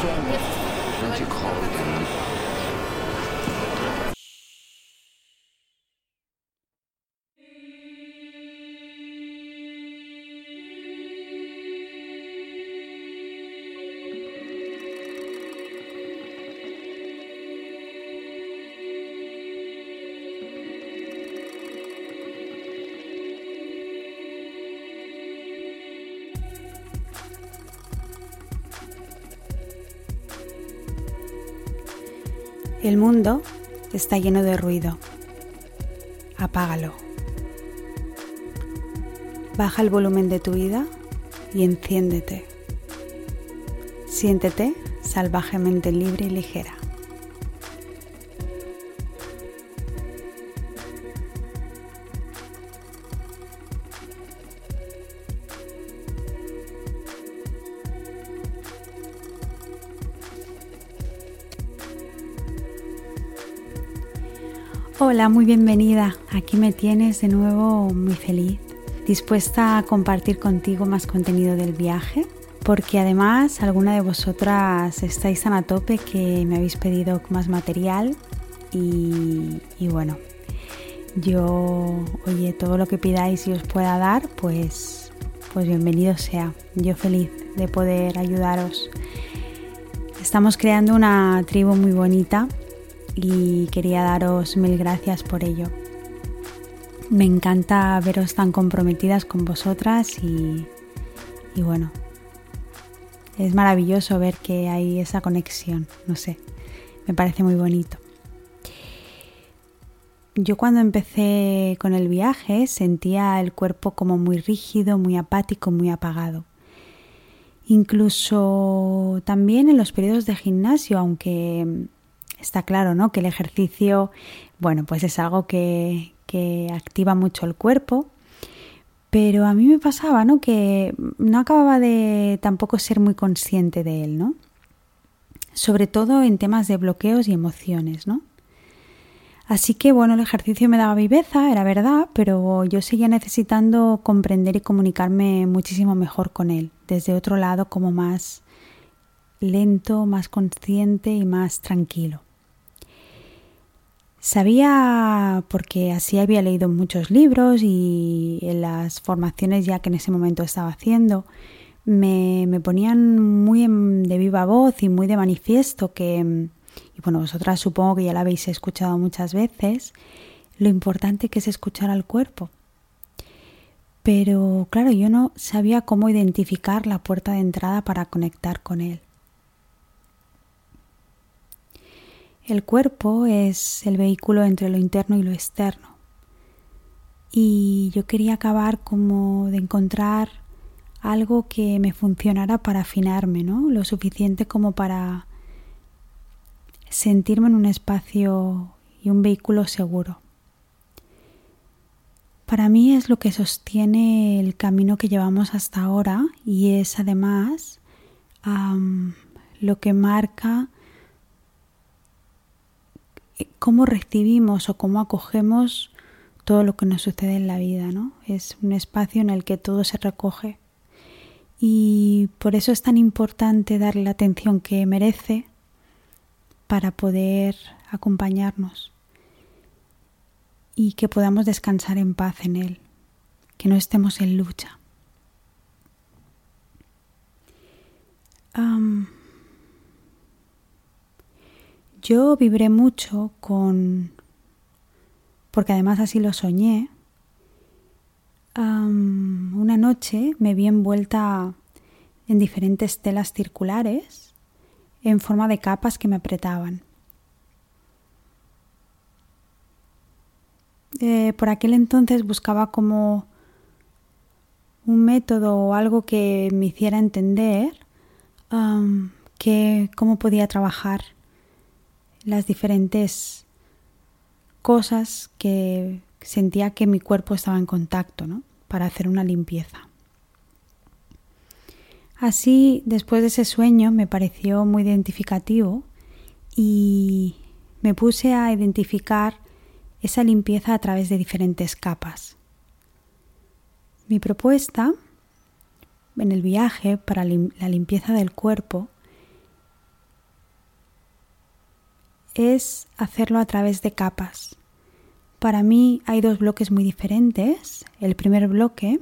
changes. El mundo está lleno de ruido. Apágalo. Baja el volumen de tu vida y enciéndete. Siéntete salvajemente libre y ligera. Hola, muy bienvenida. Aquí me tienes de nuevo muy feliz, dispuesta a compartir contigo más contenido del viaje, porque además alguna de vosotras estáis tan a tope que me habéis pedido más material y, y bueno, yo, oye, todo lo que pidáis y os pueda dar, pues, pues bienvenido sea. Yo feliz de poder ayudaros. Estamos creando una tribu muy bonita y quería daros mil gracias por ello. Me encanta veros tan comprometidas con vosotras y, y bueno, es maravilloso ver que hay esa conexión, no sé, me parece muy bonito. Yo cuando empecé con el viaje sentía el cuerpo como muy rígido, muy apático, muy apagado. Incluso también en los periodos de gimnasio, aunque está claro, ¿no? Que el ejercicio, bueno, pues es algo que, que activa mucho el cuerpo. Pero a mí me pasaba, ¿no? Que no acababa de tampoco ser muy consciente de él, ¿no? Sobre todo en temas de bloqueos y emociones, ¿no? Así que bueno, el ejercicio me daba viveza, era verdad, pero yo seguía necesitando comprender y comunicarme muchísimo mejor con él, desde otro lado como más lento, más consciente y más tranquilo. Sabía, porque así había leído muchos libros y en las formaciones ya que en ese momento estaba haciendo, me, me ponían muy de viva voz y muy de manifiesto que, y bueno, vosotras supongo que ya la habéis escuchado muchas veces, lo importante que es escuchar al cuerpo. Pero claro, yo no sabía cómo identificar la puerta de entrada para conectar con él. El cuerpo es el vehículo entre lo interno y lo externo. Y yo quería acabar como de encontrar algo que me funcionara para afinarme, ¿no? Lo suficiente como para sentirme en un espacio y un vehículo seguro. Para mí es lo que sostiene el camino que llevamos hasta ahora y es además lo que marca cómo recibimos o cómo acogemos todo lo que nos sucede en la vida, ¿no? Es un espacio en el que todo se recoge y por eso es tan importante darle la atención que merece para poder acompañarnos y que podamos descansar en paz en él, que no estemos en lucha. Yo vibré mucho con, porque además así lo soñé, una noche me vi envuelta en diferentes telas circulares en forma de capas que me apretaban. Eh, por aquel entonces buscaba como un método o algo que me hiciera entender que cómo podía trabajar las diferentes cosas que sentía que mi cuerpo estaba en contacto, ¿no? Para hacer una limpieza. Así, después de ese sueño, me pareció muy identificativo y me puse a identificar esa limpieza a través de diferentes capas. Mi propuesta en el viaje para la limpieza del cuerpo es hacerlo a través de capas. Para mí hay dos bloques muy diferentes. El primer bloque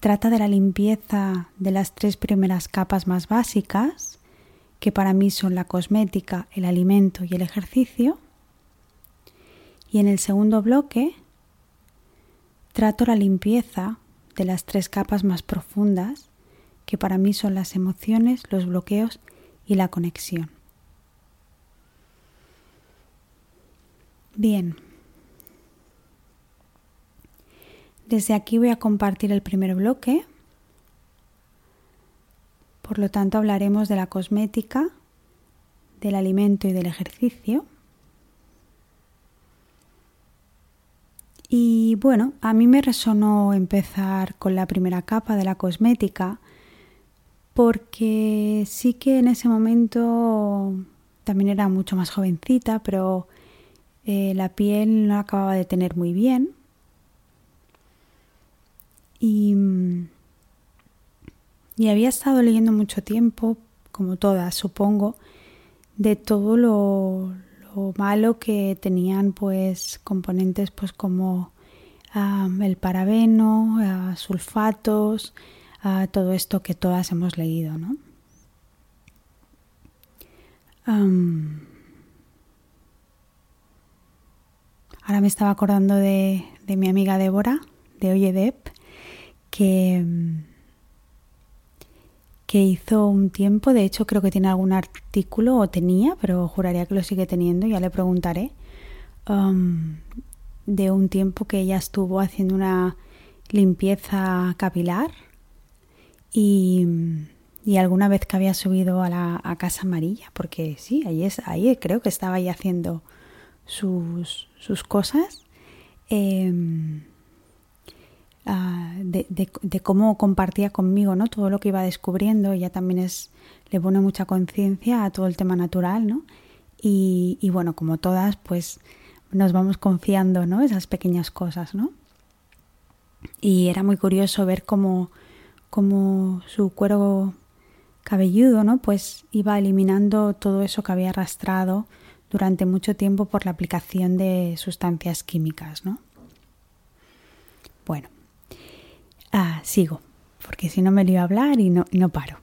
trata de la limpieza de las tres primeras capas más básicas, que para mí son la cosmética, el alimento y el ejercicio. Y en el segundo bloque trato la limpieza de las tres capas más profundas, que para mí son las emociones, los bloqueos y la conexión. Bien. Desde aquí voy a compartir el primer bloque. Por lo tanto, hablaremos de la cosmética, del alimento y del ejercicio. Y bueno, a mí me resonó empezar con la primera capa de la cosmética porque sí que en ese momento también era mucho más jovencita, pero eh, la piel no acababa de tener muy bien. Y, y había estado leyendo mucho tiempo, como todas supongo, de todo lo, lo malo que tenían pues componentes pues como el parabeno, sulfatos, todo esto que todas hemos leído, ¿no? Ahora me estaba acordando de, de mi amiga Débora, de Oyedep, que, que hizo un tiempo, de hecho creo que tiene algún artículo, o tenía, pero juraría que lo sigue teniendo, ya le preguntaré, de un tiempo que ella estuvo haciendo una limpieza capilar y, y alguna vez que había subido a la a Casa Amarilla, porque sí, ahí, es, ahí creo que estaba ahí haciendo sus, sus cosas, em, ah, de, de, cómo compartía conmigo ¿no? todo lo que iba descubriendo. Ella también es, le pone mucha conciencia a todo el tema natural, ¿no? Y, y bueno, como todas, pues nos vamos confiando, ¿no? Esas pequeñas cosas, ¿no? Y era muy curioso ver cómo, cómo su cuero cabelludo, ¿no? Pues iba eliminando todo eso que había arrastrado durante mucho tiempo por la aplicación de sustancias químicas, ¿no? Bueno, ah, sigo, porque si no me lío a hablar y no, no paro.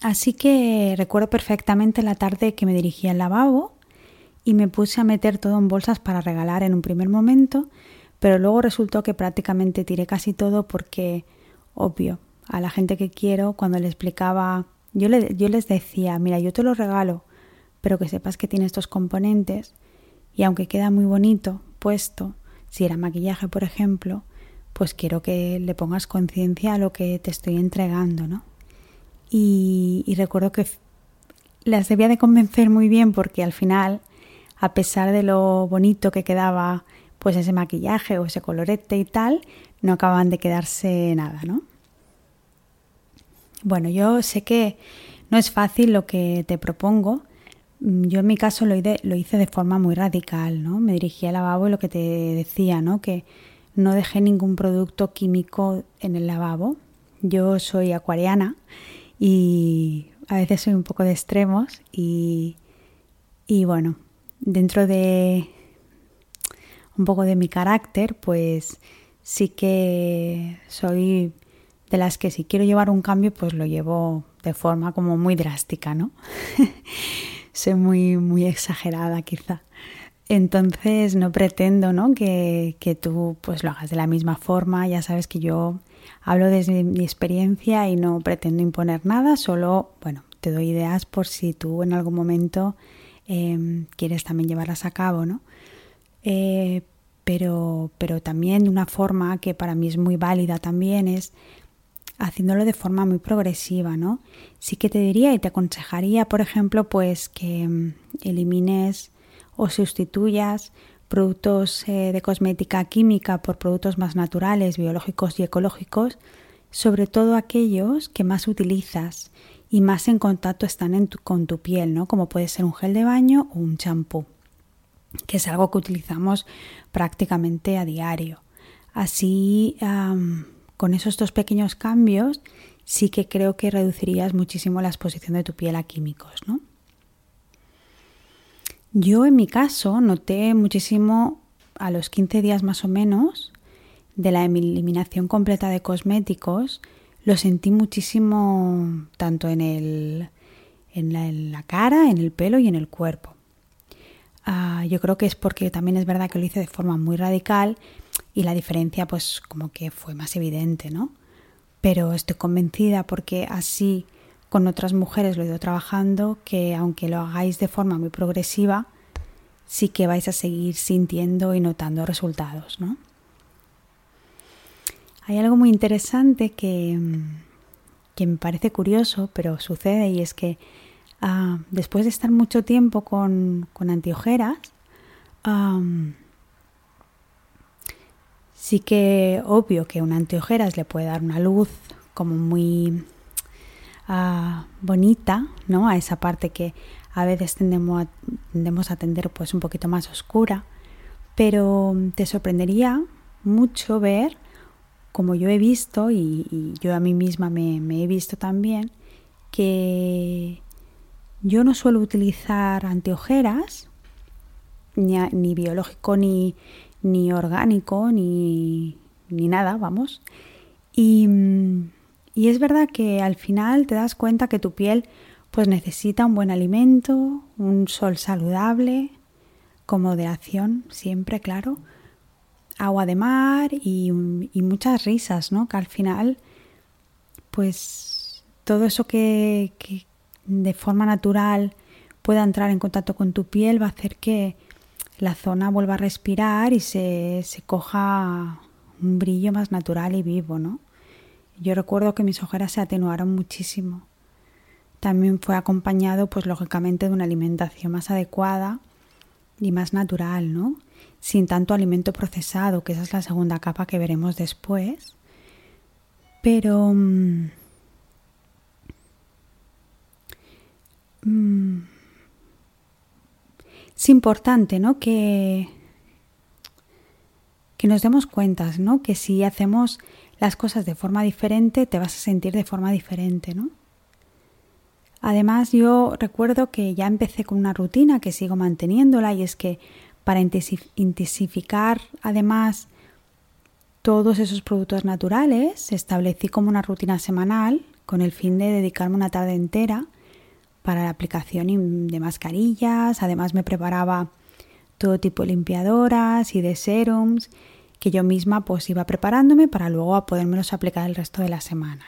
Así que recuerdo perfectamente la tarde que me dirigí al lavabo y me puse a meter todo en bolsas para regalar en un primer momento, pero luego resultó que prácticamente tiré casi todo porque, obvio, a la gente que quiero, cuando le explicaba, yo, le, yo les decía, mira, yo te lo regalo, pero que sepas que tiene estos componentes y aunque queda muy bonito puesto, si era maquillaje, por ejemplo, pues quiero que le pongas conciencia a lo que te estoy entregando, ¿no? y, recuerdo que las debía de convencer muy bien porque al final, a pesar de lo bonito que quedaba pues ese maquillaje o ese colorete y tal, no acababan de quedarse nada, ¿no? Bueno, yo sé que no es fácil lo que te propongo. Yo en mi caso lo lo hice de forma muy radical, ¿no? Me dirigí al lavabo y lo que te decía, ¿no? Que no dejé ningún producto químico en el lavabo. Yo soy acuariana y a veces soy un poco de extremos y, y bueno, dentro de un poco de mi carácter, pues sí que soy de las que si quiero llevar un cambio, pues lo llevo de forma como muy drástica, ¿no? soy muy, muy exagerada quizá. Entonces no pretendo ¿no? Que, que, tú pues lo hagas de la misma forma. Ya sabes que yo Hablo desde mi experiencia y no pretendo imponer nada, solo, bueno, te doy ideas por si tú en algún momento em, quieres también llevarlas a cabo, ¿no? Eh, pero, pero también de una forma que para mí es muy válida también es haciéndolo de forma muy progresiva, ¿no? Sí que te diría y te aconsejaría, por ejemplo, pues que em, elimines o sustituyas productos eh, de cosmética química por productos más naturales, biológicos y ecológicos, sobre todo aquellos que más utilizas y más en contacto están con tu piel, ¿no? Como puede ser un gel de baño o un champú, que es algo que utilizamos prácticamente a diario. Así, con esos dos pequeños cambios, sí que creo que reducirías muchísimo la exposición de tu piel a químicos, ¿no? Yo en mi caso noté muchísimo a los 15 días más o menos de la eliminación completa de cosméticos, lo sentí muchísimo tanto en, el, en, la, cara, en el pelo y en el cuerpo. Ah, yo creo que es porque también es verdad que lo hice de forma muy radical y la diferencia pues como que fue más evidente, ¿no? Pero estoy convencida porque así con otras mujeres lo he ido trabajando que aunque lo hagáis de forma muy progresiva, sí que vais a seguir sintiendo y notando resultados, ¿no? Hay algo muy interesante que, que me parece curioso, pero sucede y es que ah, después de estar mucho tiempo con, con antiojeras, sí que obvio que un antiojeras le puede dar una luz como muy ah, bonita, ¿no? A esa parte que a veces tendemos a, tendemos a atender pues un poquito más oscura, pero te sorprendería mucho ver como yo he visto, y, yo a mí misma me, he visto también, que yo no suelo utilizar anteojeras, ni, biológico, ni, ni orgánico, ni, ni, nada, vamos. Y, y, es verdad que al final te das cuenta que tu piel pues necesita un buen alimento, un sol saludable, con moderación, siempre, claro, agua de mar y, muchas risas, ¿no? Que al final, pues todo eso que, de forma natural pueda entrar en contacto con tu piel va a hacer que la zona vuelva a respirar y se, coja un brillo más natural y vivo, ¿no? Yo recuerdo que mis ojeras se atenuaron muchísimo. También fue acompañado, pues lógicamente, de una alimentación más adecuada y más natural, ¿no? sin tanto alimento procesado, que esa es la segunda capa que veremos después. Pero mm, mm, es importante, ¿no? Que, que nos demos cuenta, ¿no? Que si hacemos las cosas de forma diferente, te vas a sentir de forma diferente, ¿no? Además, yo recuerdo que ya empecé con una rutina que sigo manteniéndola y es que para intensificar además todos esos productos naturales, establecí como una rutina semanal con el fin de dedicarme una tarde entera para la aplicación de mascarillas. Además me preparaba todo tipo de limpiadoras y de serums que yo misma pues iba preparándome para luego podérmelos aplicar el resto de la semana,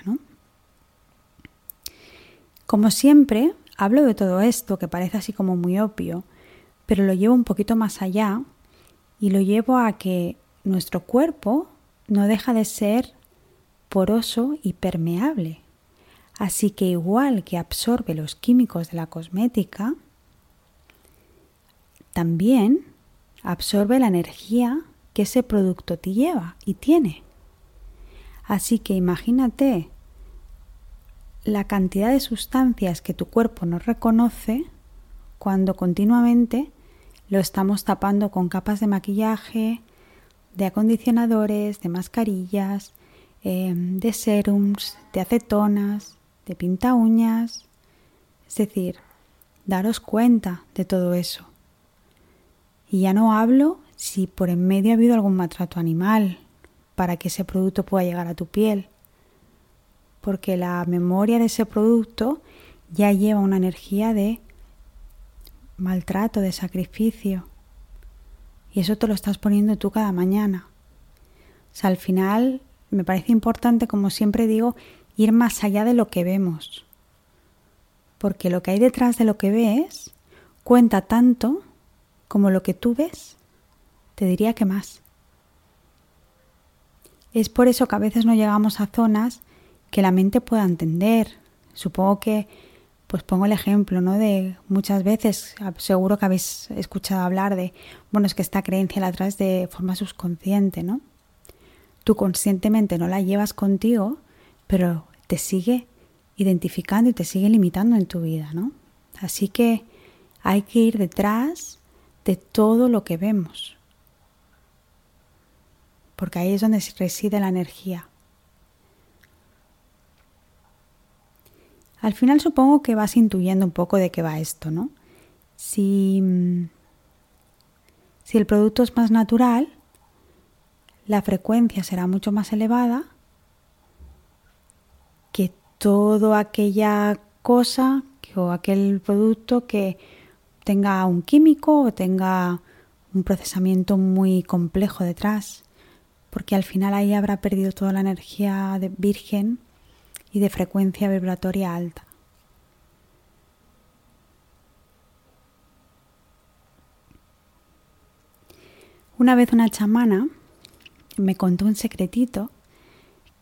Como siempre, hablo de todo esto que parece así como muy obvio, pero lo llevo un poquito más allá y lo llevo a que nuestro cuerpo no deja de ser poroso y permeable. Así que igual que absorbe los químicos de la cosmética, también absorbe la energía que ese producto te lleva y tiene. Así que imagínate la cantidad de sustancias que tu cuerpo no reconoce cuando continuamente lo estamos tapando con capas de maquillaje, de acondicionadores, de mascarillas, em, de serums, de acetonas, de pinta uñas. Es decir, daros cuenta de todo eso. Y ya no hablo si por en medio ha habido algún maltrato animal para que ese producto pueda llegar a tu piel. Porque la memoria de ese producto ya lleva una energía de maltrato, de sacrificio. Y eso te lo estás poniendo tú cada mañana. O sea, al final me parece importante, como siempre digo, ir más allá de lo que vemos. Porque lo que hay detrás de lo que ves cuenta tanto como lo que tú ves. Te diría que más. Es por eso que a veces no llegamos a zonas que la mente pueda entender. Supongo que pues pongo el ejemplo, ¿no? De muchas veces, seguro que habéis escuchado hablar de, bueno, es que esta creencia la traes de forma subconsciente, ¿no? Tú conscientemente no la llevas contigo, pero te sigue identificando y te sigue limitando en tu vida, ¿no? Así que hay que ir detrás de todo lo que vemos, porque ahí es donde reside la energía. Al final supongo que vas intuyendo un poco de qué va esto, ¿no? Si, si el producto es más natural, la frecuencia será mucho más elevada toda aquella cosa o aquel producto que tenga un químico o tenga un procesamiento muy complejo detrás, porque al final ahí habrá perdido toda la energía virgen y de frecuencia vibratoria alta. Una vez una chamana me contó un secretito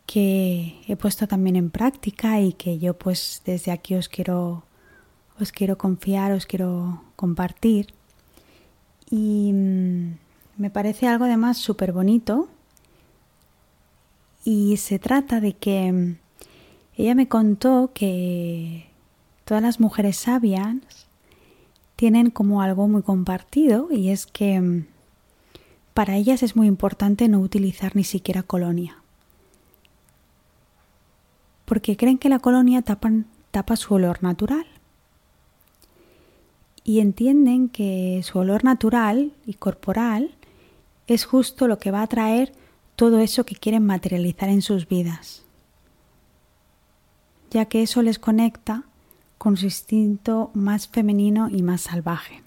que he puesto también en práctica y que yo pues desde aquí os quiero os quiero confiar, os quiero compartir. Y mm, me parece algo además súper bonito. Y se trata de que mm, ella me contó que todas las mujeres sabias tienen como algo muy compartido y es que mm, para ellas es muy importante no utilizar ni siquiera colonia. Porque creen que la colonia tapa su olor natural y entienden que su olor natural y corporal es justo lo que va a traer todo eso que quieren materializar en sus vidas, ya que eso les conecta con su instinto más femenino y más salvaje.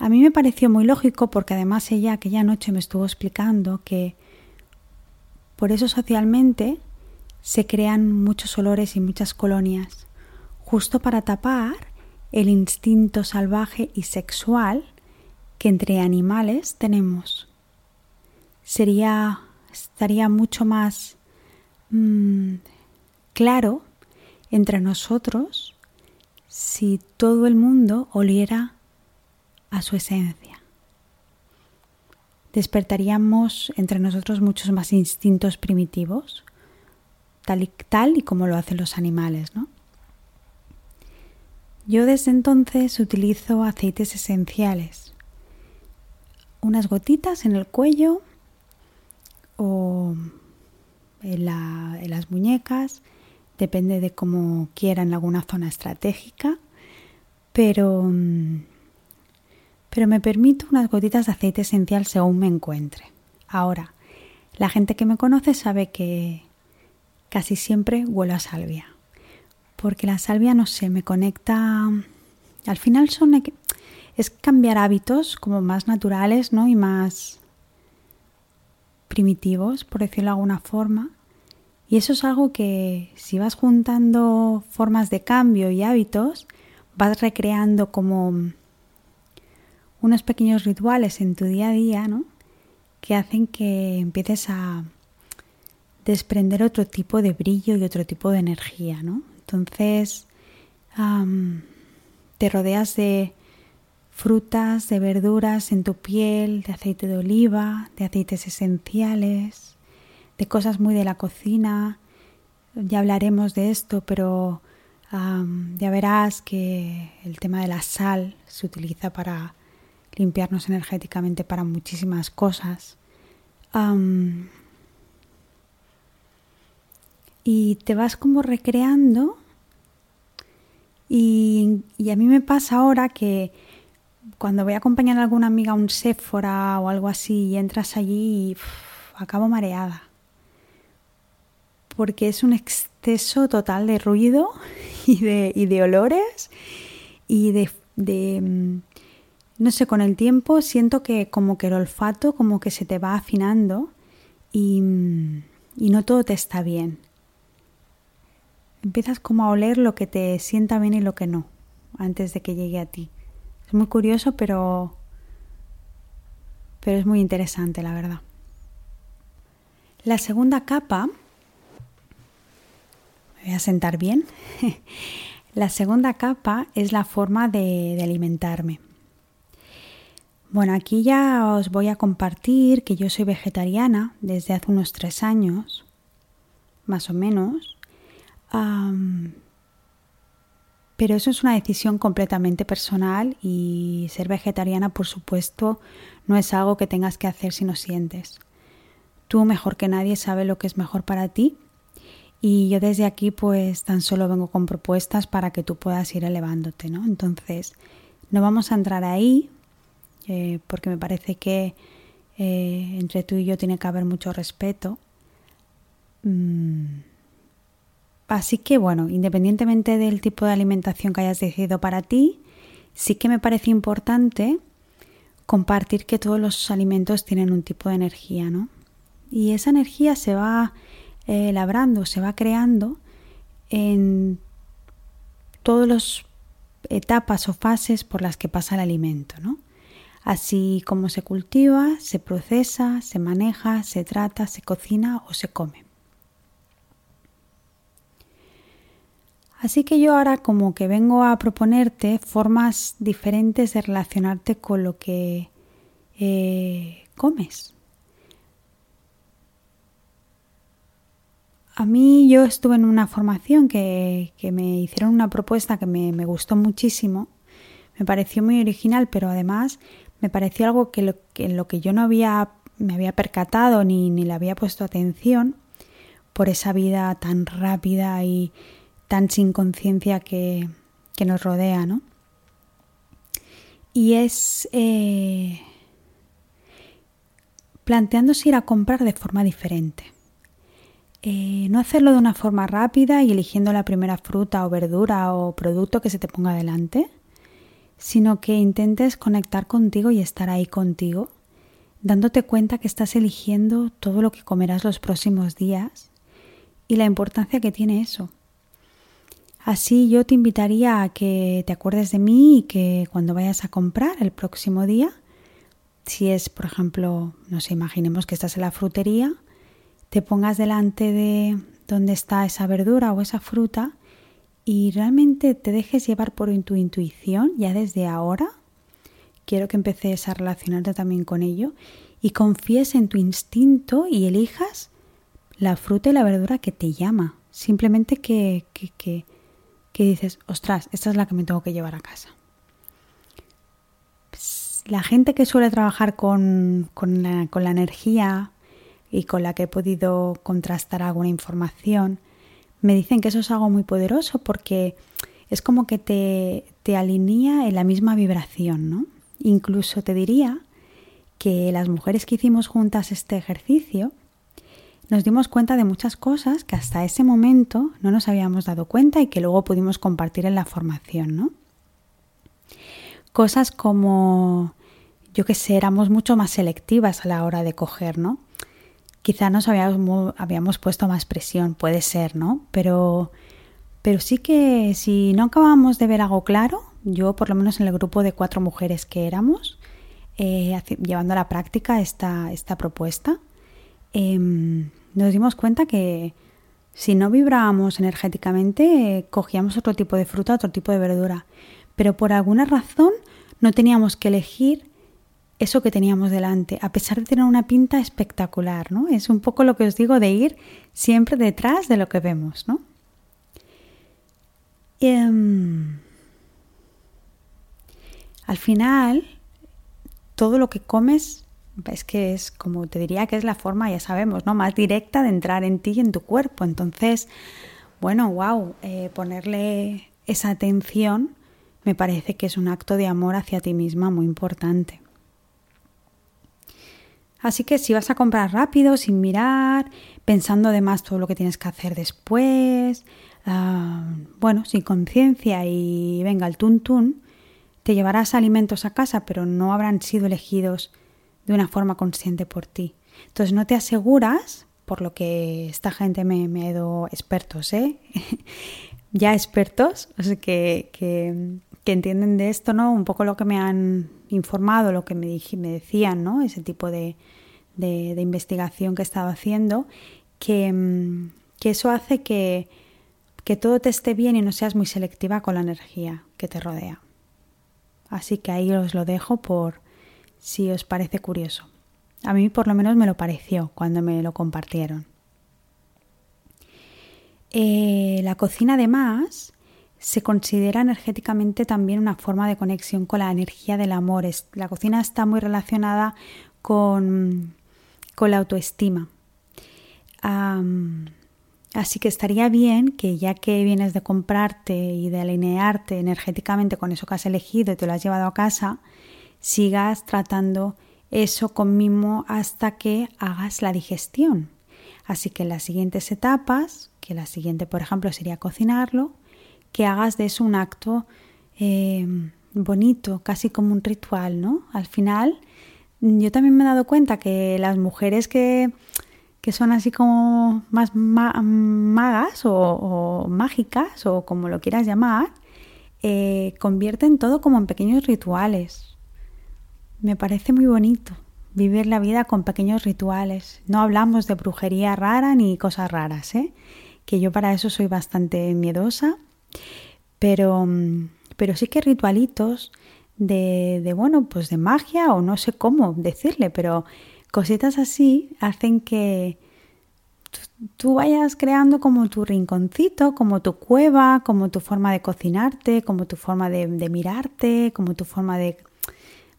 A mí me pareció muy lógico porque además ella aquella noche me estuvo explicando que por eso socialmente se crean muchos olores y muchas colonias justo para tapar el instinto salvaje y sexual que entre animales tenemos. Sería, estaría mucho más mm, claro entre nosotros si todo el mundo oliera a su esencia. Despertaríamos entre nosotros muchos más instintos primitivos, tal y, tal y como lo hacen los animales, ¿no? Yo desde entonces utilizo aceites esenciales, unas gotitas en el cuello o en, las muñecas, depende de cómo quiera en alguna zona estratégica, pero, pero me permito unas gotitas de aceite esencial según me encuentre. Ahora, la gente que me conoce sabe que casi siempre huelo a salvia porque la salvia, no sé, me conecta, al final son, es cambiar hábitos como más naturales, ¿no? Y más primitivos, por decirlo de alguna forma. Y eso es algo que si vas juntando formas de cambio y hábitos, vas recreando como unos pequeños rituales en tu día a día, ¿no? Que hacen que empieces a desprender otro tipo de brillo y otro tipo de energía, ¿no? Entonces, te rodeas de frutas, de verduras en tu piel, de aceite de oliva, de aceites esenciales, de cosas muy de la cocina. Ya hablaremos de esto, pero ya verás que el tema de la sal se utiliza para limpiarnos energéticamente para muchísimas cosas. Y te vas como recreando y, a mí me pasa ahora que cuando voy a acompañar a alguna amiga a un Sephora o algo así y entras allí y acabo mareada. Porque es un exceso total de ruido y de, y de olores y de, mm, no sé, con el tiempo siento que como que el olfato como que se te va afinando y, mm, y no todo te está bien empiezas como a oler lo que te sienta bien y lo que no, antes de que llegue a ti. Es muy curioso, pero, pero es muy interesante, la verdad. La segunda capa, me voy a sentar bien, la segunda capa es la forma de, de alimentarme. Bueno, aquí ya os voy a compartir que yo soy vegetariana desde hace unos tres años, más o menos, pero eso es una decisión completamente personal y ser vegetariana, por supuesto, no es algo que tengas que hacer si no sientes. Tú mejor que nadie sabes lo que es mejor para ti Y yo desde aquí pues tan solo vengo con propuestas para que tú puedas ir elevándote, ¿no? Entonces, no vamos a entrar ahí eh, porque me parece que eh, entre tú y yo tiene que haber mucho respeto. Mm. Así que bueno, independientemente del tipo de alimentación que hayas decidido para ti, sí que me parece importante compartir que todos los alimentos tienen un tipo de energía, ¿no? Y esa energía se va eh, labrando, se va creando en todas las etapas o fases por las que pasa el alimento, ¿no? Así como se cultiva, se procesa, se maneja, se trata, se cocina o se come. Así que yo ahora como que vengo a proponerte formas diferentes de relacionarte con lo que eh, comes. A mí yo estuve en una formación que, me hicieron una propuesta que me, gustó muchísimo, me pareció muy original, pero además me pareció algo que, en lo que yo no había, me había percatado ni, ni le había puesto atención por esa vida tan rápida y tan sin conciencia que, nos rodea, ¿no? Y es eh, planteándose ir a comprar de forma diferente. Eh, no hacerlo de una forma rápida y eligiendo la primera fruta o verdura o producto que se te ponga delante, sino que intentes conectar contigo y estar ahí contigo, dándote cuenta que estás eligiendo todo lo que comerás los próximos días y la importancia que tiene eso. Así yo te invitaría a que te acuerdes de mí y que cuando vayas a comprar el próximo día, si es, por ejemplo, no sé, imaginemos que estás en la frutería, te pongas delante de donde está esa verdura o esa fruta y realmente te dejes llevar por tu intuición ya desde ahora. Quiero que empeces a relacionarte también con ello y confíes en tu instinto y elijas la fruta y la verdura que te llama. Simplemente que, que, que, dices, ostras, esta es la que me tengo que llevar a casa. Pues, la gente que suele trabajar con, con, la, con la energía y con la que he podido contrastar alguna información, me dicen que eso es algo muy poderoso porque es como que te, te alinea en la misma vibración, ¿no? Incluso te diría que las mujeres que hicimos juntas este ejercicio nos dimos cuenta de muchas cosas que hasta ese momento no nos habíamos dado cuenta y que luego pudimos compartir en la formación, ¿no? Cosas como, yo que sé, éramos mucho más selectivas a la hora de coger, ¿no? Quizá nos habíamos, habíamos puesto más presión, puede ser, ¿no? Pero, pero sí que si no acabamos de ver algo claro, yo por lo menos en el grupo de cuatro mujeres que éramos, eh, llevando a la práctica esta, esta propuesta, em, nos dimos cuenta que si no vibrábamos energéticamente, cogíamos otro tipo de fruta, otro tipo de verdura. Pero por alguna razón no teníamos que elegir eso que teníamos delante, a pesar de tener una pinta espectacular, ¿no? Es un poco lo que os digo de ir siempre detrás de lo que vemos, ¿no? Em, al final, todo lo que comes es que es, como te diría, que es la forma, ya sabemos, ¿no? Más directa de entrar en ti y en tu cuerpo. Entonces, bueno, wow, eh, ponerle esa atención me parece que es un acto de amor hacia ti misma muy importante. Así que si vas a comprar rápido, sin mirar, pensando además todo lo que tienes que hacer después, ah, bueno, sin conciencia y venga el tuntún, te llevarás alimentos a casa, pero no habrán sido elegidos de una forma consciente por ti. Entonces no te aseguras, por lo que esta gente me, ha dado expertos, ¿eh? ya expertos, o sea, que, que, que, entienden de esto, ¿no? Un poco lo que me han informado, lo que me, me decían, ¿no? Ese tipo de, de, investigación que he estado haciendo, que, mm, que eso hace que, que todo te esté bien y no seas muy selectiva con la energía que te rodea. Así que ahí os lo dejo por si os parece curioso. A mí por lo menos me lo pareció cuando me lo compartieron. Eh, la cocina además se considera energéticamente también una forma de conexión con la energía del amor. la cocina está muy relacionada con, con la autoestima. Así que estaría bien que ya que vienes de comprarte y de alinearte energéticamente con eso que has elegido y te lo has llevado a casa, sigas tratando eso con mimo hasta que hagas la digestión. Así que en las siguientes etapas, que la siguiente por ejemplo sería cocinarlo, que hagas de eso un acto eh, bonito, casi como un ritual, ¿no? Al final, yo también me he dado cuenta que las mujeres que, que son así como más magas o, mágicas o como lo quieras llamar, eh, convierten todo como en pequeños rituales. Me parece muy bonito vivir la vida con pequeños rituales. No hablamos de brujería rara ni cosas raras, ¿eh? que yo para eso soy bastante miedosa, pero mm, pero sí que ritualitos de, de, bueno, pues de magia o no sé cómo decirle, pero cositas así hacen que tú vayas creando como tu rinconcito, como tu cueva, como tu forma de cocinarte, como tu forma de, de mirarte, como tu forma de,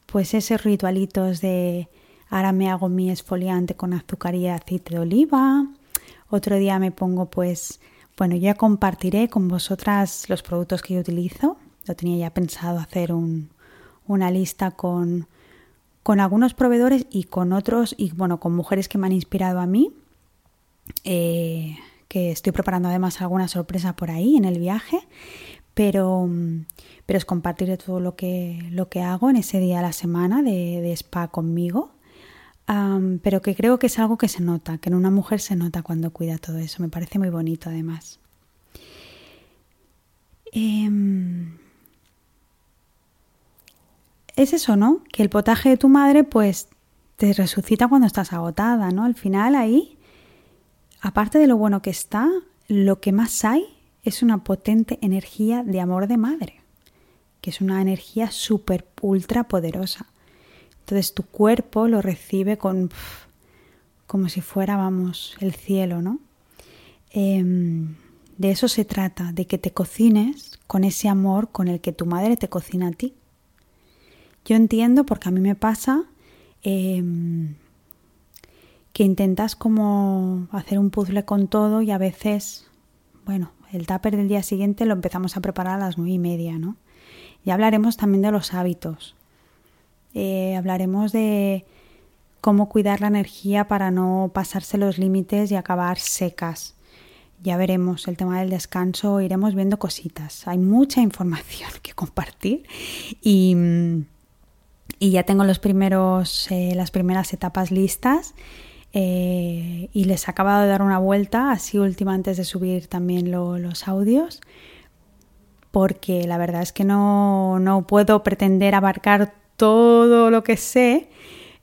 pues esos ritualitos de ahora me hago mi esfoliante con azúcar y aceite de oliva, otro día me pongo pues, bueno, ya compartiré con vosotras los productos que yo utilizo lo tenía ya pensado hacer una lista con, con algunos proveedores y con otros, y bueno, con mujeres que me han inspirado a mí, eh, que estoy preparando además alguna sorpresa por ahí en el viaje, pero, pero os compartiré todo lo que, lo que hago en ese día a la semana de, spa conmigo. Pero que creo que es algo que se nota, que en una mujer se nota cuando cuida todo eso. Me parece muy bonito además. Em, es eso, ¿no? Que el potaje de tu madre pues te resucita cuando estás agotada, ¿no? Al final ahí, aparte de lo bueno que está, lo que más hay es una potente energía de amor de madre, que es una energía súper, ultra poderosa. Entonces tu cuerpo lo recibe con... como si fuera, vamos, el cielo, ¿no? Em, de eso se trata, de que te cocines con ese amor con el que tu madre te cocina a ti. Yo entiendo, porque a mí me pasa, em, que intentas como hacer un puzzle con todo y a veces, bueno, el tupper del día siguiente lo empezamos a preparar a las nueve y media, ¿no? Y hablaremos también de los hábitos. Eh, hablaremos de cómo cuidar la energía para no pasarse los límites y acabar secas. Ya veremos el tema del descanso, iremos viendo cositas. Hay mucha información que compartir y y ya tengo los primeros, eh, las primeras etapas listas eh, y les he acabado de dar una vuelta así última antes de subir también los audios porque la verdad es que no, no puedo pretender abarcar todo lo que sé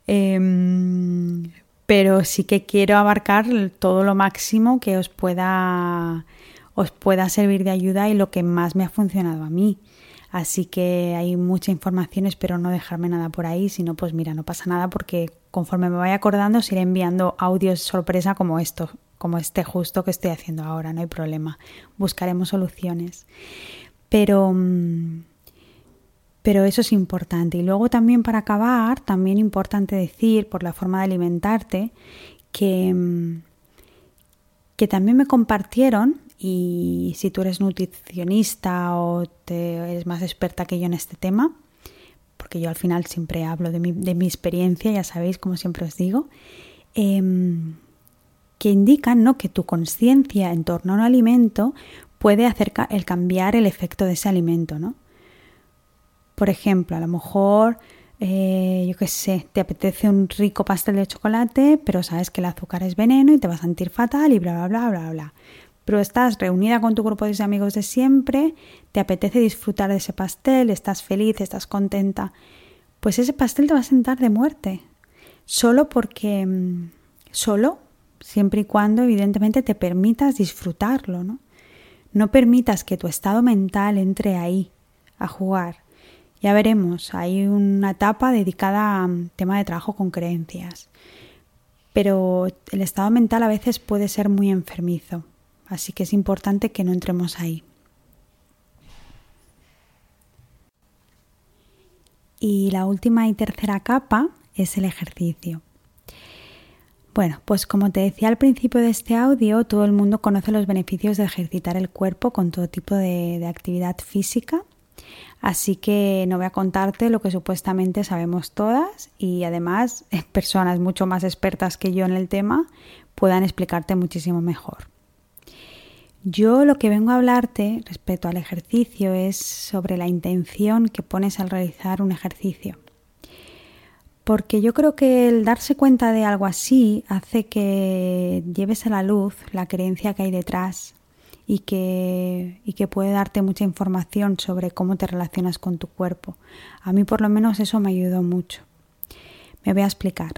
em, pero sí que quiero abarcar todo lo máximo que os pueda os pueda servir de ayuda y lo que más me ha funcionado a mí. Así que hay mucha información, espero no dejarme nada por ahí, si no, pues mira, no pasa nada porque conforme me vaya acordando os iré enviando audios sorpresa como esto, como este justo que estoy haciendo ahora, no hay problema. Buscaremos soluciones. Pero mm, pero eso es importante. Y luego también para acabar, también importante decir, por la forma de alimentarte, que, mm, que también me compartieron y si tú eres nutricionista o te, eres más experta que yo en este tema, porque yo al final siempre hablo de mi, de mi experiencia, ya sabéis, como siempre os digo, em, que indican ¿no? que tu conciencia en torno a un alimento puede hacer el cambiar el efecto de ese alimento. ¿no? Por ejemplo, a lo mejor, eh, yo qué sé, te apetece un rico pastel de chocolate, pero sabes que el azúcar es veneno y te va a sentir fatal y bla, bla, bla, bla, bla pero estás reunida con tu grupo de amigos de siempre, te apetece disfrutar de ese pastel, estás feliz, estás contenta, pues ese pastel te va a sentar de muerte. Solo porque, mm, solo, siempre y cuando evidentemente te permitas disfrutarlo, ¿no? No permitas que tu estado mental entre ahí a jugar. Ya veremos, hay una etapa dedicada a mm, tema de trabajo con creencias. Pero el estado mental a veces puede ser muy enfermizo. Así que es importante que no entremos ahí. Y la última y tercera capa es el ejercicio. Bueno, pues como te decía al principio de este audio, todo el mundo conoce los beneficios de ejercitar el cuerpo con todo tipo de, actividad física, así que no voy a contarte lo que supuestamente sabemos todas y además personas mucho más expertas que yo en el tema puedan explicarte muchísimo mejor. Yo lo que vengo a hablarte respecto al ejercicio es sobre la intención que pones al realizar un ejercicio porque yo creo que el darse cuenta de algo así hace que lleves a la luz la creencia que hay detrás y que, y que puede darte mucha información sobre cómo te relacionas con tu cuerpo. A mí por lo menos eso me ayudó mucho. Me voy a explicar.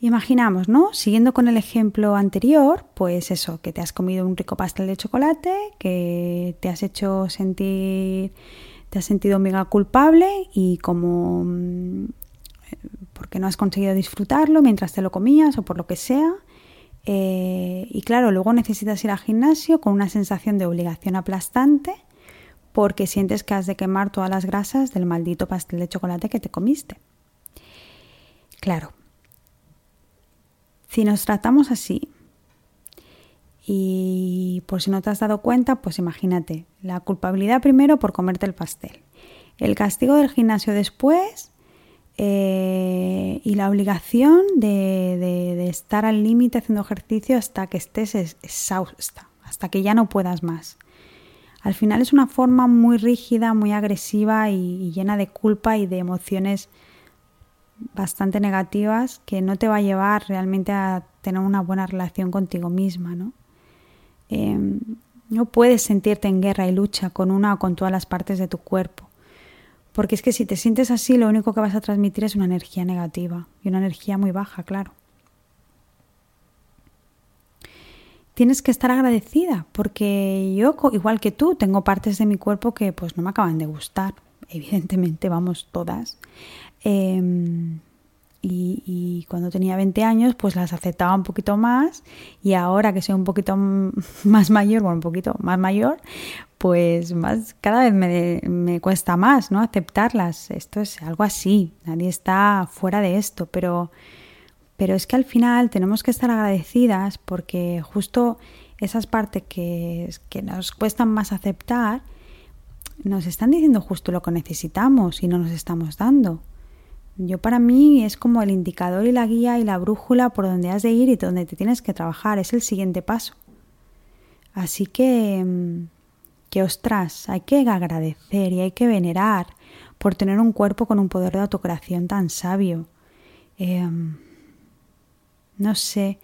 Imaginamos, ¿no? Siguiendo con el ejemplo anterior, pues eso, que te has comido un rico pastel de chocolate, que te has hecho sentir, te has sentido mega culpable y como mm, porque no has conseguido disfrutarlo mientras te lo comías o por lo que sea. Eh, y claro, luego necesitas ir al gimnasio con una sensación de obligación aplastante porque sientes que has de quemar todas las grasas del maldito pastel de chocolate que te comiste. Claro, si nos tratamos así, y por si no te has dado cuenta, pues imagínate, la culpabilidad primero por comerte el pastel, el castigo del gimnasio después eh, y la obligación de, estar al límite haciendo ejercicio hasta que estés exhausta, hasta que ya no puedas más. Al final es una forma muy rígida, muy agresiva y, llena de culpa y de emociones bastante negativas que no te va a llevar realmente a tener una buena relación contigo misma, ¿no? Em, no puedes sentirte en guerra y lucha con una o con todas las partes de tu cuerpo. Porque es que si te sientes así, lo único que vas a transmitir es una energía negativa y una energía muy baja, claro. Tienes que estar agradecida porque yo, igual que tú, tengo partes de mi cuerpo que pues no me acaban de gustar. Evidentemente, vamos, todas. Em, y, cuando tenía 20 años pues las aceptaba un poquito más y ahora que soy un poquito más mayor, bueno, un poquito más mayor, pues más cada vez me, me, cuesta más, ¿no? Aceptarlas. Esto es algo así, nadie está fuera de esto, pero, pero es que al final tenemos que estar agradecidas porque justo esas partes que, que nos cuestan más aceptar nos están diciendo justo lo que necesitamos y no nos estamos dando. Yo para mí es como el indicador y la guía y la brújula por donde has de ir y donde te tienes que trabajar. Es el siguiente paso. Así que, mm, que ostras, hay que agradecer y hay que venerar por tener un cuerpo con un poder de autocreación tan sabio. Em, no sé,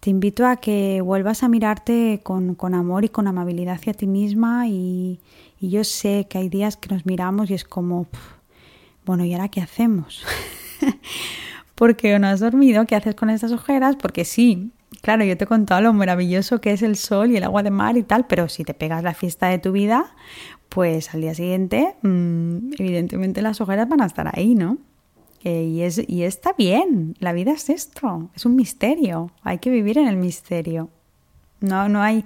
te invito a que vuelvas a mirarte con, amor y con amabilidad hacia ti misma y, yo sé que hay días que nos miramos y es como bueno, ¿y ahora qué hacemos? porque no has dormido, ¿qué haces con estas ojeras? Porque sí, claro, yo te he contado lo maravilloso que es el sol y el agua de mar y tal, pero si te pegas la fiesta de tu vida, pues al día siguiente, mm, evidentemente las ojeras van a estar ahí, ¿no? Eh, y, es, y está bien, la vida es esto, es un misterio, hay que vivir en el misterio. No, no hay,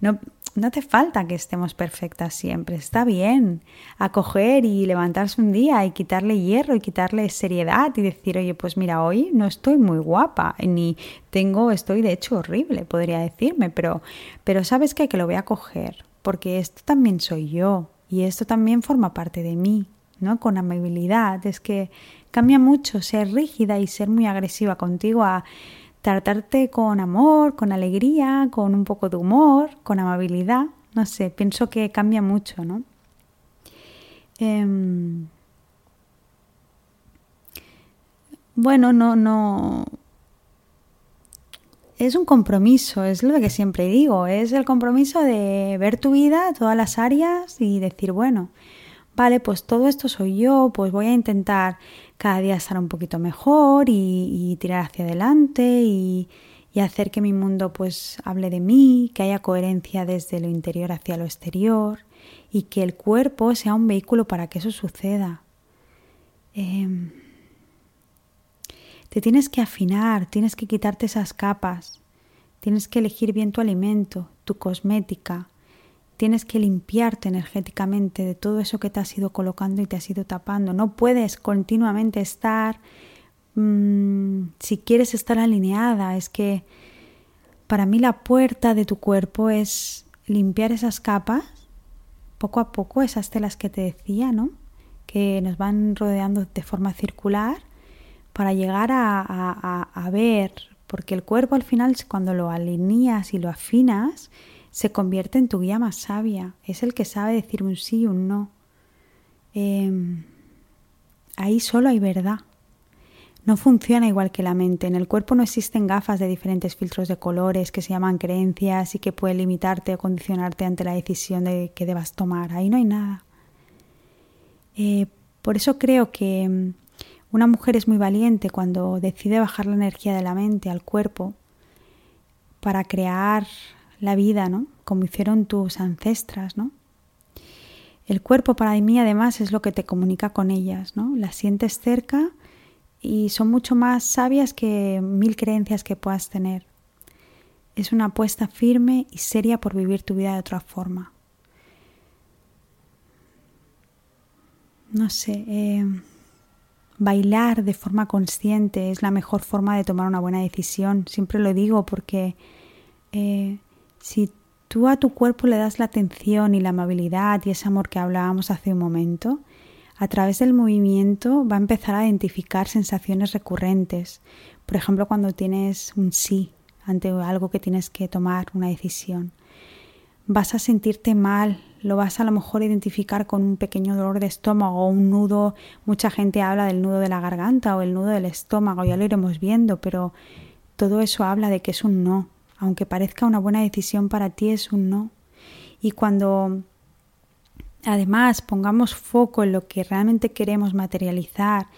no, no hace falta que estemos perfectas siempre, está bien acoger y levantarse un día y quitarle hierro y quitarle seriedad y decir, oye, pues mira, hoy no estoy muy guapa, ni tengo, estoy de hecho horrible, podría decirme, pero, pero sabes que, que lo voy a coger, porque esto también soy yo y esto también forma parte de mí, ¿no? Con amabilidad, es que cambia mucho ser rígida y ser muy agresiva contigo a tratarte con amor, con alegría, con un poco de humor, con amabilidad. No sé, pienso que cambia mucho, ¿no? Em, bueno, no, no. Es un compromiso, es lo que siempre digo, es el compromiso de ver tu vida, todas las áreas y decir, bueno, vale, pues todo esto soy yo, pues voy a intentar cada día estar un poquito mejor y, tirar hacia adelante y, hacer que mi mundo pues hable de mí, que haya coherencia desde lo interior hacia lo exterior y que el cuerpo sea un vehículo para que eso suceda. Em, te tienes que afinar, tienes que quitarte esas capas, tienes que elegir bien tu alimento, tu cosmética, Tienes que limpiarte energéticamente de todo eso que te has ido colocando y te has ido tapando. No puedes continuamente estar mm, si quieres estar alineada, es que para mí la puerta de tu cuerpo es limpiar esas capas, poco a poco, esas telas que te decía, ¿no? Que nos van rodeando de forma circular para llegar a, a ver, porque el cuerpo al final cuando lo alineas y lo afinas, se convierte en tu guía más sabia, es el que sabe decir un sí y un no. Em, ahí solo hay verdad. No funciona igual que la mente. En el cuerpo no existen gafas de diferentes filtros de colores que se llaman creencias y que pueden limitarte o condicionarte ante la decisión de que debas tomar. Ahí no hay nada. Eh, por eso creo que em, una mujer es muy valiente cuando decide bajar la energía de la mente al cuerpo para crear la vida, ¿no? Como hicieron tus ancestras, ¿no? El cuerpo para mí además es lo que te comunica con ellas, ¿no? Las sientes cerca y son mucho más sabias que mil creencias que puedas tener. Es una apuesta firme y seria por vivir tu vida de otra forma. No sé, eh, bailar de forma consciente es la mejor forma de tomar una buena decisión. Siempre lo digo porque eh, si tú a tu cuerpo le das la atención y la amabilidad y ese amor que hablábamos hace un momento, a través del movimiento va a empezar a identificar sensaciones recurrentes. Por ejemplo, cuando tienes un sí ante algo que tienes que tomar, una decisión. Vas a sentirte mal, lo vas a lo mejor identificar con un pequeño dolor de estómago o un nudo. Mucha gente habla del nudo de la garganta o el nudo del estómago, ya lo iremos viendo, pero todo eso habla de que es un no, aunque parezca una buena decisión para ti, es un no. Y cuando además pongamos foco en lo que realmente queremos materializar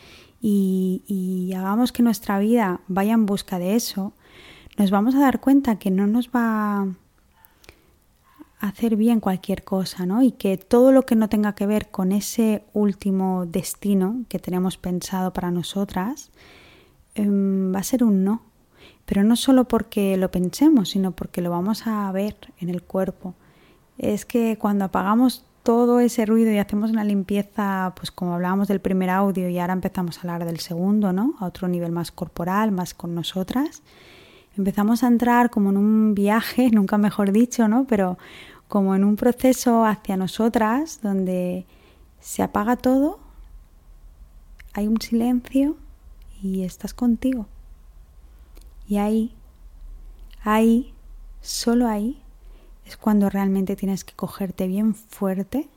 y, hagamos que nuestra vida vaya en busca de eso, nos vamos a dar cuenta que no nos va a hacer bien cualquier cosa, ¿no? Y que todo lo que no tenga que ver con ese último destino que tenemos pensado para nosotras em, va a ser un no pero no solo porque lo pensemos, sino porque lo vamos a ver en el cuerpo. Es que cuando apagamos todo ese ruido y hacemos una limpieza, pues como hablábamos del primer audio y ahora empezamos a hablar del segundo, ¿no? A otro nivel más corporal, más con nosotras, empezamos a entrar como en un viaje, nunca mejor dicho, ¿no? Pero como en un proceso hacia nosotras donde se apaga todo, hay un silencio y estás contigo. Y ahí, ahí, solo ahí, es cuando realmente tienes que cogerte bien fuerte,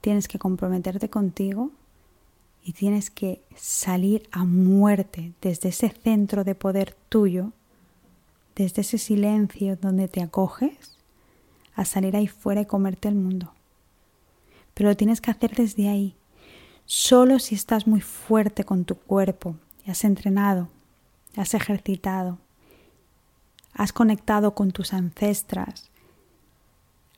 tienes que comprometerte contigo y tienes que salir a muerte desde ese centro de poder tuyo, desde ese silencio donde te acoges, a salir ahí fuera y comerte el mundo. Pero lo tienes que hacer desde ahí, solo si estás muy fuerte con tu cuerpo y has entrenado has ejercitado, has conectado con tus ancestras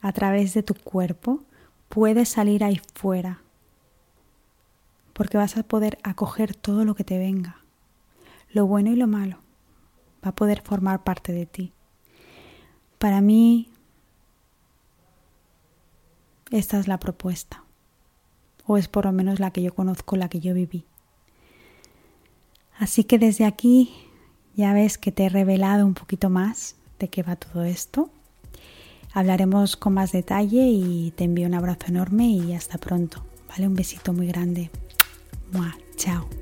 a través de tu cuerpo, puedes salir ahí fuera, porque vas a poder acoger todo lo que te venga, lo bueno y lo malo, va a poder formar parte de ti. Para mí, esta es la propuesta, o es por lo menos la que yo conozco, la que yo viví. Así que desde aquí ya ves que te he revelado un poquito más de qué va todo esto. Hablaremos con más detalle y te envío un abrazo enorme y hasta pronto. ¿Vale? Un besito muy grande. Chao.